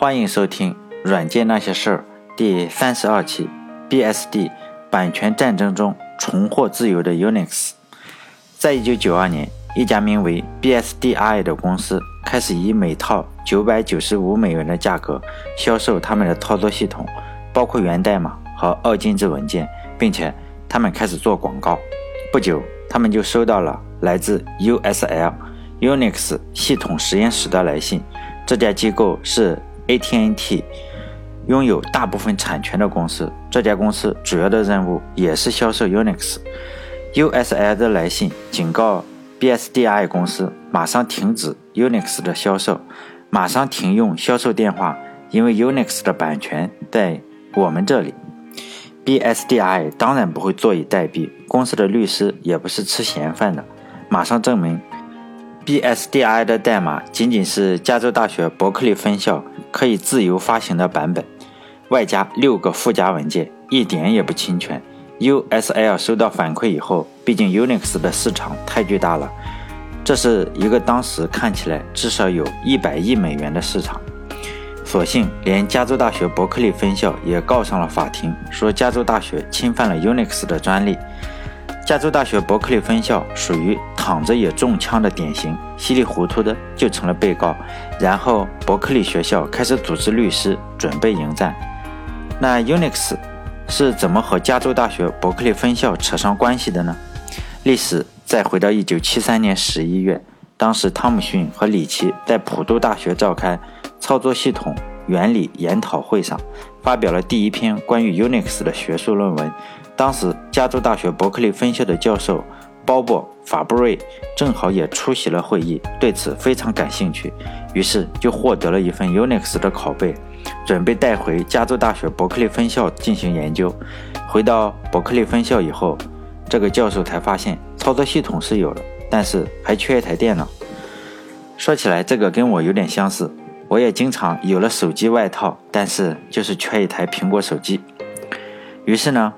欢迎收听《软件那些事儿》第三十二期。BSD 版权战争中重获自由的 Unix。在一九九二年，一家名为 BSDI 的公司开始以每套九百九十五美元的价格销售他们的操作系统，包括源代码和二进制文件，并且他们开始做广告。不久，他们就收到了来自 USL Unix 系统实验室的来信。这家机构是。AT&T 拥有大部分产权的公司，这家公司主要的任务也是销售 Unix。USL 的来信警告 BSDI 公司马上停止 Unix 的销售，马上停用销售电话，因为 Unix 的版权在我们这里。BSDI 当然不会坐以待毙，公司的律师也不是吃闲饭的，马上证明 BSDI 的代码仅仅是加州大学伯克利分校。可以自由发行的版本，外加六个附加文件，一点也不侵权。USL 收到反馈以后，毕竟 Unix 的市场太巨大了，这是一个当时看起来至少有一百亿美元的市场。所幸，连加州大学伯克利分校也告上了法庭，说加州大学侵犯了 Unix 的专利。加州大学伯克利分校属于躺着也中枪的典型，稀里糊涂的就成了被告。然后伯克利学校开始组织律师准备迎战。那 Unix 是怎么和加州大学伯克利分校扯上关系的呢？历史再回到1973年11月，当时汤姆逊和里奇在普渡大学召开操作系统原理研讨会上，发表了第一篇关于 Unix 的学术论文。当时，加州大学伯克利分校的教授鲍勃·法布瑞正好也出席了会议，对此非常感兴趣，于是就获得了一份 Unix 的拷贝，准备带回加州大学伯克利分校进行研究。回到伯克利分校以后，这个教授才发现操作系统是有了，但是还缺一台电脑。说起来，这个跟我有点相似，我也经常有了手机外套，但是就是缺一台苹果手机。于是呢。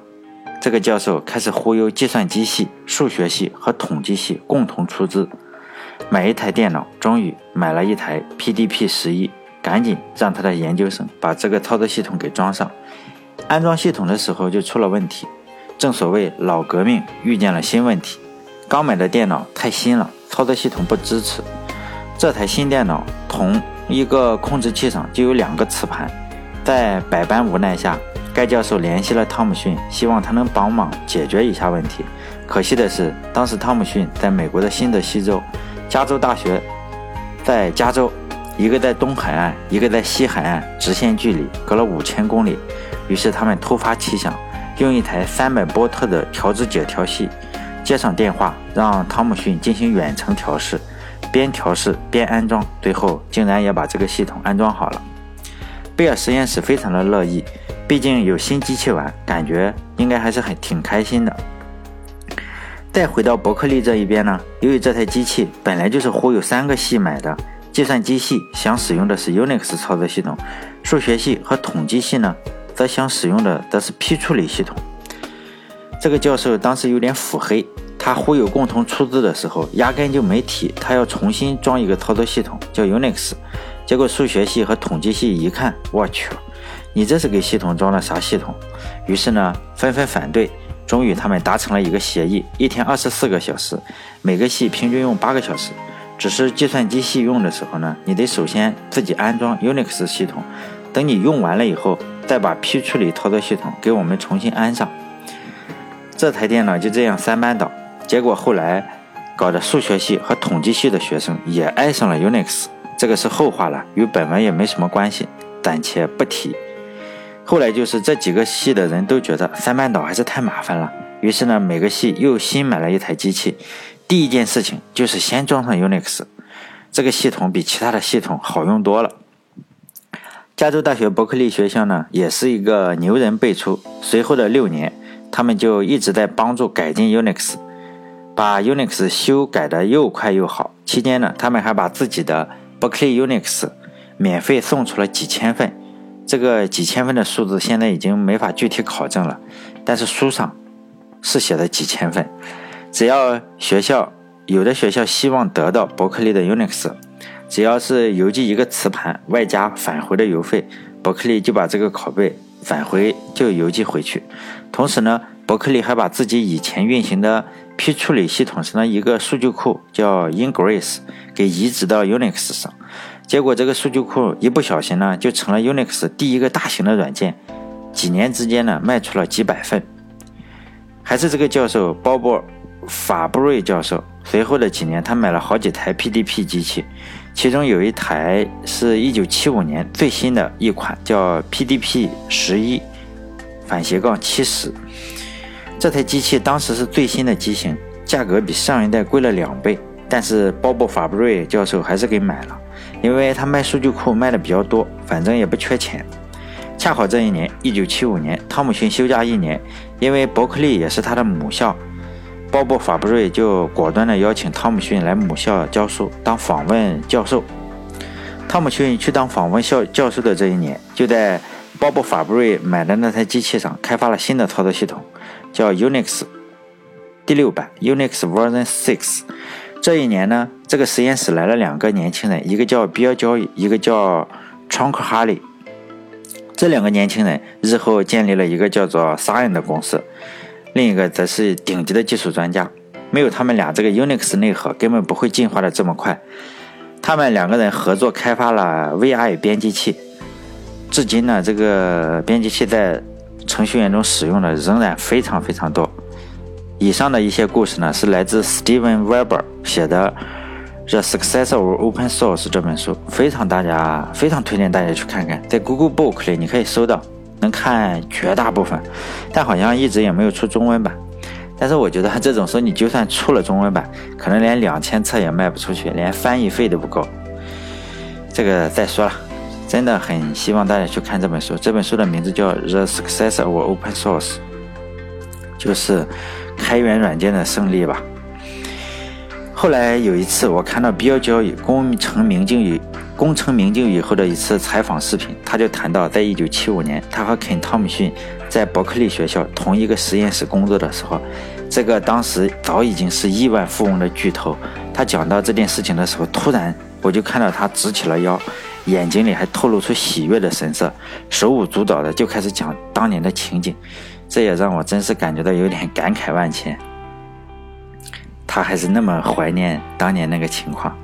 这个教授开始忽悠计算机系、数学系和统计系共同出资买一台电脑，终于买了一台 PDP 十一，赶紧让他的研究生把这个操作系统给装上。安装系统的时候就出了问题，正所谓老革命遇见了新问题。刚买的电脑太新了，操作系统不支持。这台新电脑同一个控制器上就有两个磁盘，在百般无奈下。该教授联系了汤姆逊，希望他能帮忙解决一下问题。可惜的是，当时汤姆逊在美国的新泽西州，加州大学在加州，一个在东海岸，一个在西海岸，直线距离隔了五千公里。于是他们突发奇想，用一台三百波特的调制解调器接上电话，让汤姆逊进行远程调试，边调试边安装，最后竟然也把这个系统安装好了。贝尔实验室非常的乐意。毕竟有新机器玩，感觉应该还是很挺开心的。再回到伯克利这一边呢，由于这台机器本来就是忽悠三个系买的，计算机系想使用的是 Unix 操作系统，数学系和统计系呢则想使用的则是批处理系统。这个教授当时有点腹黑，他忽悠共同出资的时候，压根就没提他要重新装一个操作系统叫 Unix。结果数学系和统计系一看，我去。你这是给系统装了啥系统？于是呢，纷纷反对。终于，他们达成了一个协议：一天二十四个小时，每个系平均用八个小时。只是计算机系用的时候呢，你得首先自己安装 Unix 系统，等你用完了以后，再把批处理操作系统给我们重新安上。这台电脑就这样三班倒。结果后来搞的数学系和统计系的学生也爱上了 Unix，这个是后话了，与本文也没什么关系，暂且不提。后来就是这几个系的人都觉得三班倒还是太麻烦了，于是呢，每个系又新买了一台机器。第一件事情就是先装上 Unix，这个系统比其他的系统好用多了。加州大学伯克利学校呢，也是一个牛人辈出。随后的六年，他们就一直在帮助改进 Unix，把 Unix 修改的又快又好。期间呢，他们还把自己的伯克利 Unix 免费送出了几千份。这个几千份的数字现在已经没法具体考证了，但是书上是写的几千份。只要学校有的学校希望得到伯克利的 Unix，只要是邮寄一个磁盘，外加返回的邮费，伯克利就把这个拷贝返回就邮寄回去。同时呢，伯克利还把自己以前运行的批处理系统上的一个数据库叫 Ingress 给移植到 Unix 上。结果这个数据库一不小心呢，就成了 Unix 第一个大型的软件。几年之间呢，卖出了几百份。还是这个教授鲍勃·法布瑞教授。随后的几年，他买了好几台 PDP 机器，其中有一台是一九七五年最新的一款，叫 PDP 十一反斜杠七十。这台机器当时是最新的机型，价格比上一代贵了两倍。但是鲍勃·法布瑞教授还是给买了，因为他卖数据库卖的比较多，反正也不缺钱。恰好这一年，一九七五年，汤姆逊休假一年，因为伯克利也是他的母校，鲍勃·法布瑞就果断地邀请汤姆逊来母校教书，当访问教授。汤姆逊去当访问校教授的这一年，就在鲍勃·法布瑞买的那台机器上开发了新的操作系统，叫 Unix 第六版 Unix Version Six。这一年呢，这个实验室来了两个年轻人，一个叫比尔·交易，一个叫 Trunk Harley。这两个年轻人日后建立了一个叫做 Sign 的公司，另一个则是顶级的技术专家。没有他们俩，这个 Unix 内核根本不会进化的这么快。他们两个人合作开发了 VI 编辑器，至今呢，这个编辑器在程序员中使用的仍然非常非常多。以上的一些故事呢，是来自 Steven Weber 写的。《The Success of Open Source》这本书非常大家非常推荐大家去看看，在 Google Book 里你可以搜到，能看绝大部分，但好像一直也没有出中文版。但是我觉得这种书你就算出了中文版，可能连两千册也卖不出去，连翻译费都不够。这个再说了，真的很希望大家去看这本书。这本书的名字叫《The Success of Open Source》，就是开源软件的胜利吧。后来有一次，我看到比尔交易功成名就以功成名就以后的一次采访视频，他就谈到，在一九七五年，他和肯汤姆逊在伯克利学校同一个实验室工作的时候，这个当时早已经是亿万富翁的巨头。他讲到这件事情的时候，突然我就看到他直起了腰，眼睛里还透露出喜悦的神色，手舞足蹈的就开始讲当年的情景，这也让我真是感觉到有点感慨万千。他还是那么怀念当年那个情况。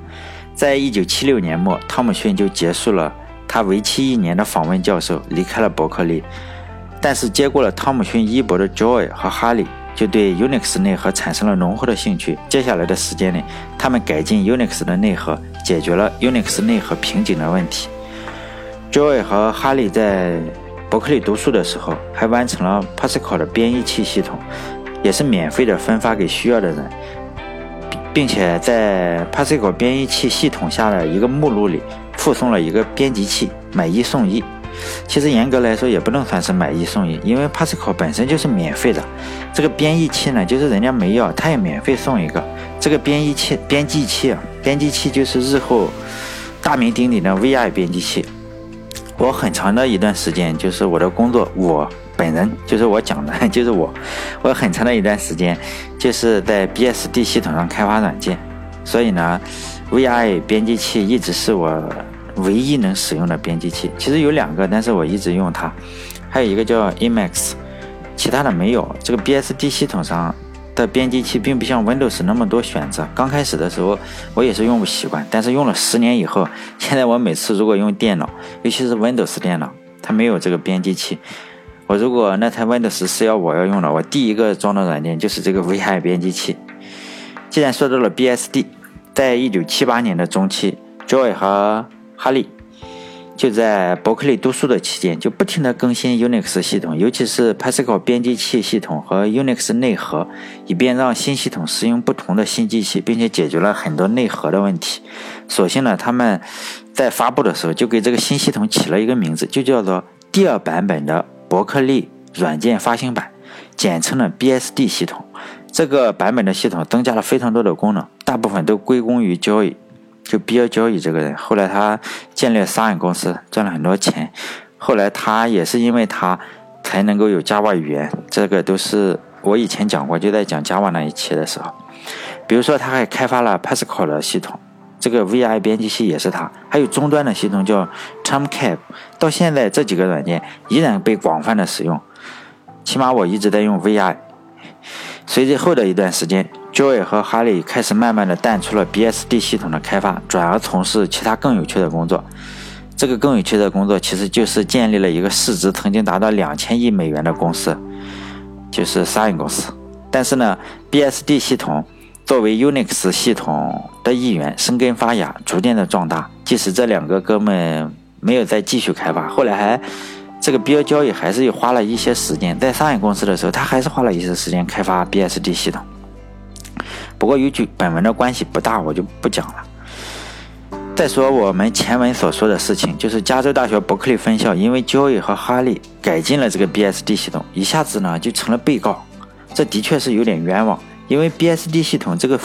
在一九七六年末，汤姆逊就结束了他为期一年的访问教授，离开了伯克利。但是接过了汤姆逊衣钵的 Joy 和哈利就对 Unix 内核产生了浓厚的兴趣。接下来的时间里，他们改进 Unix 的内核，解决了 Unix 内核瓶颈的问题。Joy 和哈利在伯克利读书的时候，还完成了 Pascal 的编译器系统，也是免费的分发给需要的人。并且在 Pascal 编译器系统下的一个目录里附送了一个编辑器，买一送一。其实严格来说也不能算是买一送一，因为 Pascal 本身就是免费的。这个编译器呢，就是人家没要，他也免费送一个。这个编译器、编辑器啊，编辑器就是日后大名鼎鼎的 VI 编辑器。我很长的一段时间，就是我的工作，我。本人就是我讲的，就是我，我很长的一段时间就是在 BSD 系统上开发软件，所以呢，VI 编辑器一直是我唯一能使用的编辑器。其实有两个，但是我一直用它，还有一个叫 Emacs，其他的没有。这个 BSD 系统上的编辑器并不像 Windows 那么多选择。刚开始的时候我也是用不习惯，但是用了十年以后，现在我每次如果用电脑，尤其是 Windows 电脑，它没有这个编辑器。我如果那台 Windows 是要我要用的，我第一个装的软件就是这个 VI 编辑器。既然说到了 BSD，在一九七八年的中期，Joy 和哈利就在伯克利读书的期间，就不停地更新 Unix 系统，尤其是 Pascal 编辑器系统和 Unix 内核，以便让新系统适应不同的新机器，并且解决了很多内核的问题。所幸呢，他们在发布的时候就给这个新系统起了一个名字，就叫做第二版本的。伯克利软件发行版，简称的 BSD 系统，这个版本的系统增加了非常多的功能，大部分都归功于交易，就比尔交易这个人。后来他建立了商业公司，赚了很多钱。后来他也是因为他才能够有 Java 语言，这个都是我以前讲过，就在讲 Java 那一期的时候。比如说，他还开发了 Pascal 的系统，这个 VI 编辑器也是他，还有终端的系统叫 Tomcat，到现在这几个软件依然被广泛的使用。起码我一直在用 VI。随之后的一段时间，Joy 和哈利开始慢慢的淡出了 BSD 系统的开发，转而从事其他更有趣的工作。这个更有趣的工作其实就是建立了一个市值曾经达到两千亿美元的公司，就是 Sun 公司。但是呢，BSD 系统作为 Unix 系统的一员，生根发芽，逐渐的壮大。即使这两个哥们没有再继续开发，后来还。这个 Bill 交易还是花了一些时间，在商业公司的时候，他还是花了一些时间开发 BSD 系统。不过由于本文的关系不大，我就不讲了。再说我们前文所说的事情，就是加州大学伯克利分校因为交易和哈利改进了这个 BSD 系统，一下子呢就成了被告。这的确是有点冤枉，因为 BSD 系统这个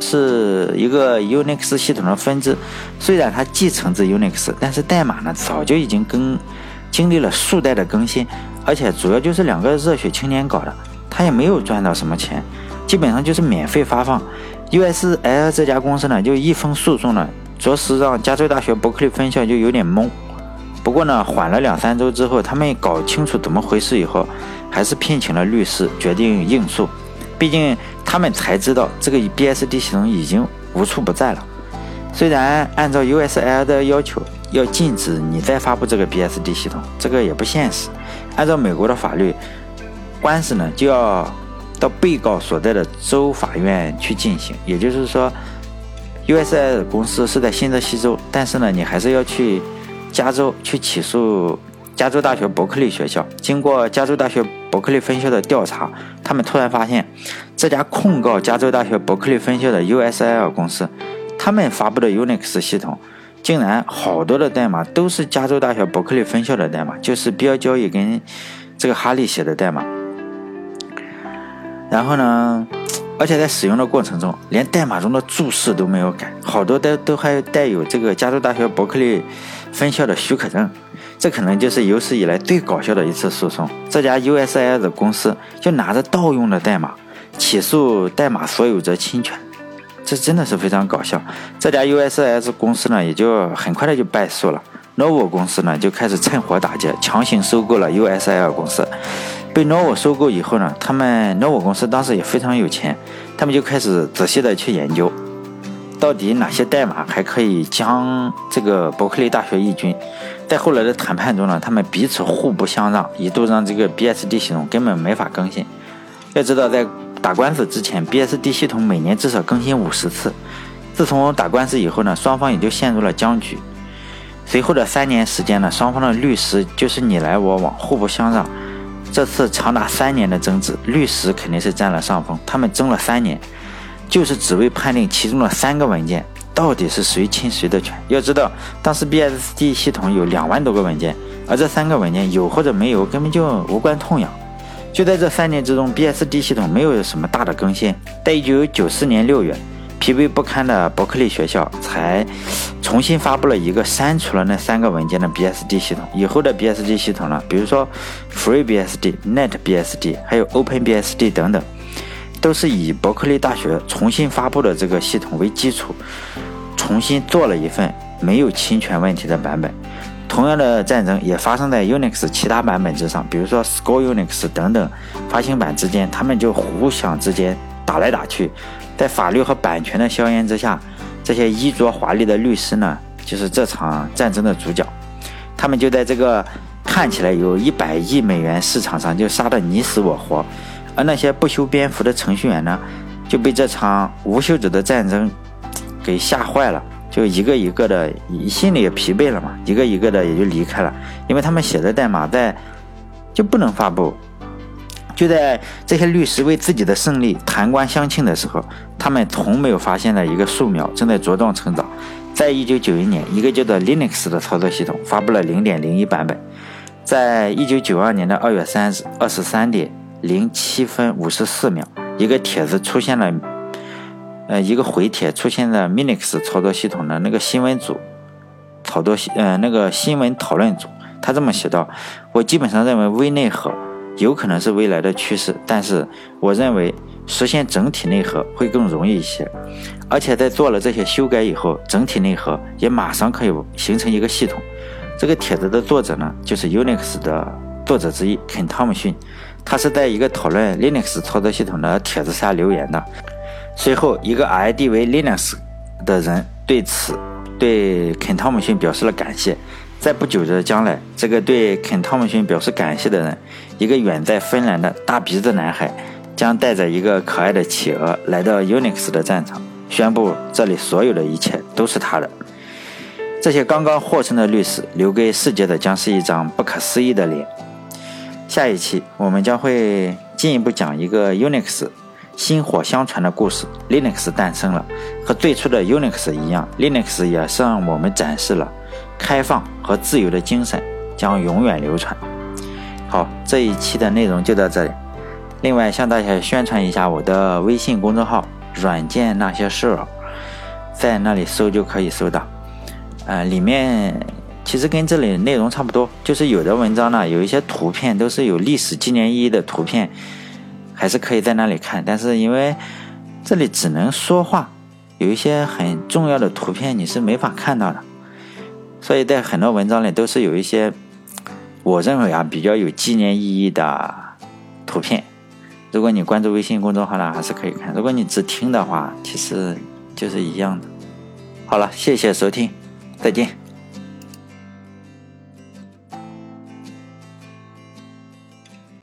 是一个 Unix 系统的分支，虽然它继承自 Unix，但是代码呢早就已经跟。经历了数代的更新，而且主要就是两个热血青年搞的，他也没有赚到什么钱，基本上就是免费发放。USL 这家公司呢，就一封诉讼呢，着实让加州大学伯克利分校就有点懵。不过呢，缓了两三周之后，他们搞清楚怎么回事以后，还是聘请了律师，决定应诉。毕竟他们才知道这个 BSD 系统已经无处不在了。虽然按照 USL 的要求。要禁止你再发布这个 BSD 系统，这个也不现实。按照美国的法律，官司呢就要到被告所在的州法院去进行。也就是说，USI 公司是在新泽西州，但是呢，你还是要去加州去起诉加州大学伯克利学校。经过加州大学伯克利分校的调查，他们突然发现，这家控告加州大学伯克利分校的 USL 公司，他们发布的 Unix 系统。竟然好多的代码都是加州大学伯克利分校的代码，就是标交易跟这个哈利写的代码。然后呢，而且在使用的过程中，连代码中的注释都没有改，好多都都还带有这个加州大学伯克利分校的许可证。这可能就是有史以来最搞笑的一次诉讼。这家 USI 的公司就拿着盗用的代码起诉代码所有者侵权。这真的是非常搞笑。这家 USS 公司呢，也就很快的就败诉了。Novo 公司呢，就开始趁火打劫，强行收购了 USL 公司。被 Novo 收购以后呢，他们 Novo 公司当时也非常有钱，他们就开始仔细的去研究，到底哪些代码还可以将这个伯克利大学一军。在后来的谈判中呢，他们彼此互不相让，一度让这个 BSD 系统根本没法更新。要知道，在打官司之前，BSD 系统每年至少更新五十次。自从打官司以后呢，双方也就陷入了僵局。随后的三年时间呢，双方的律师就是你来我往，互不相让。这次长达三年的争执，律师肯定是占了上风。他们争了三年，就是只为判定其中的三个文件到底是谁侵谁的权。要知道，当时 BSD 系统有两万多个文件，而这三个文件有或者没有，根本就无关痛痒。就在这三年之中，BSD 系统没有什么大的更新。在一九九四年六月，疲惫不堪的伯克利学校才重新发布了一个删除了那三个文件的 BSD 系统。以后的 BSD 系统呢，比如说 FreeBSD、NetBSD，还有 OpenBSD 等等，都是以伯克利大学重新发布的这个系统为基础，重新做了一份没有侵权问题的版本。同样的战争也发生在 Unix 其他版本之上，比如说 Score Unix 等等发行版之间，他们就互相之间打来打去。在法律和版权的硝烟之下，这些衣着华丽的律师呢，就是这场战争的主角。他们就在这个看起来有一百亿美元市场上就杀得你死我活，而那些不修边幅的程序员呢，就被这场无休止的战争给吓坏了。就一个一个的，心里也疲惫了嘛，一个一个的也就离开了，因为他们写的代码在就不能发布。就在这些律师为自己的胜利弹冠相庆的时候，他们从没有发现的一个树苗正在茁壮成长。在一九九一年，一个叫做 Linux 的操作系统发布了零点零一版本。在一九九二年的二月三日二十三点零七分五十四秒，一个帖子出现了。呃，一个回帖出现在 Minix 操作系统的那个新闻组，操作呃那个新闻讨论组，他这么写道：我基本上认为微内核有可能是未来的趋势，但是我认为实现整体内核会更容易一些。而且在做了这些修改以后，整体内核也马上可以形成一个系统。这个帖子的作者呢，就是 Unix 的作者之一肯·汤姆逊，他是在一个讨论 Linux 操作系统的帖子下留言的。随后，一个 ID 为 Linux 的人对此对肯·汤姆逊表示了感谢。在不久的将来，这个对肯·汤姆逊表示感谢的人，一个远在芬兰的大鼻子男孩，将带着一个可爱的企鹅来到 Unix 的战场。宣布这里所有的一切都是他的。这些刚刚获胜的律师留给世界的将是一张不可思议的脸。下一期我们将会进一步讲一个 Unix 薪火相传的故事。Linux 诞生了，和最初的 Unix 一样，Linux 也向我们展示了开放和自由的精神将永远流传。好，这一期的内容就到这里。另外向大家宣传一下我的微信公众号。软件那些事儿，在那里搜就可以搜到。呃，里面其实跟这里内容差不多，就是有的文章呢，有一些图片都是有历史纪念意义的图片，还是可以在那里看。但是因为这里只能说话，有一些很重要的图片你是没法看到的，所以在很多文章里都是有一些我认为啊比较有纪念意义的图片。如果你关注微信公众号呢，还是可以看；如果你只听的话，其实就是一样的。好了，谢谢收听，再见。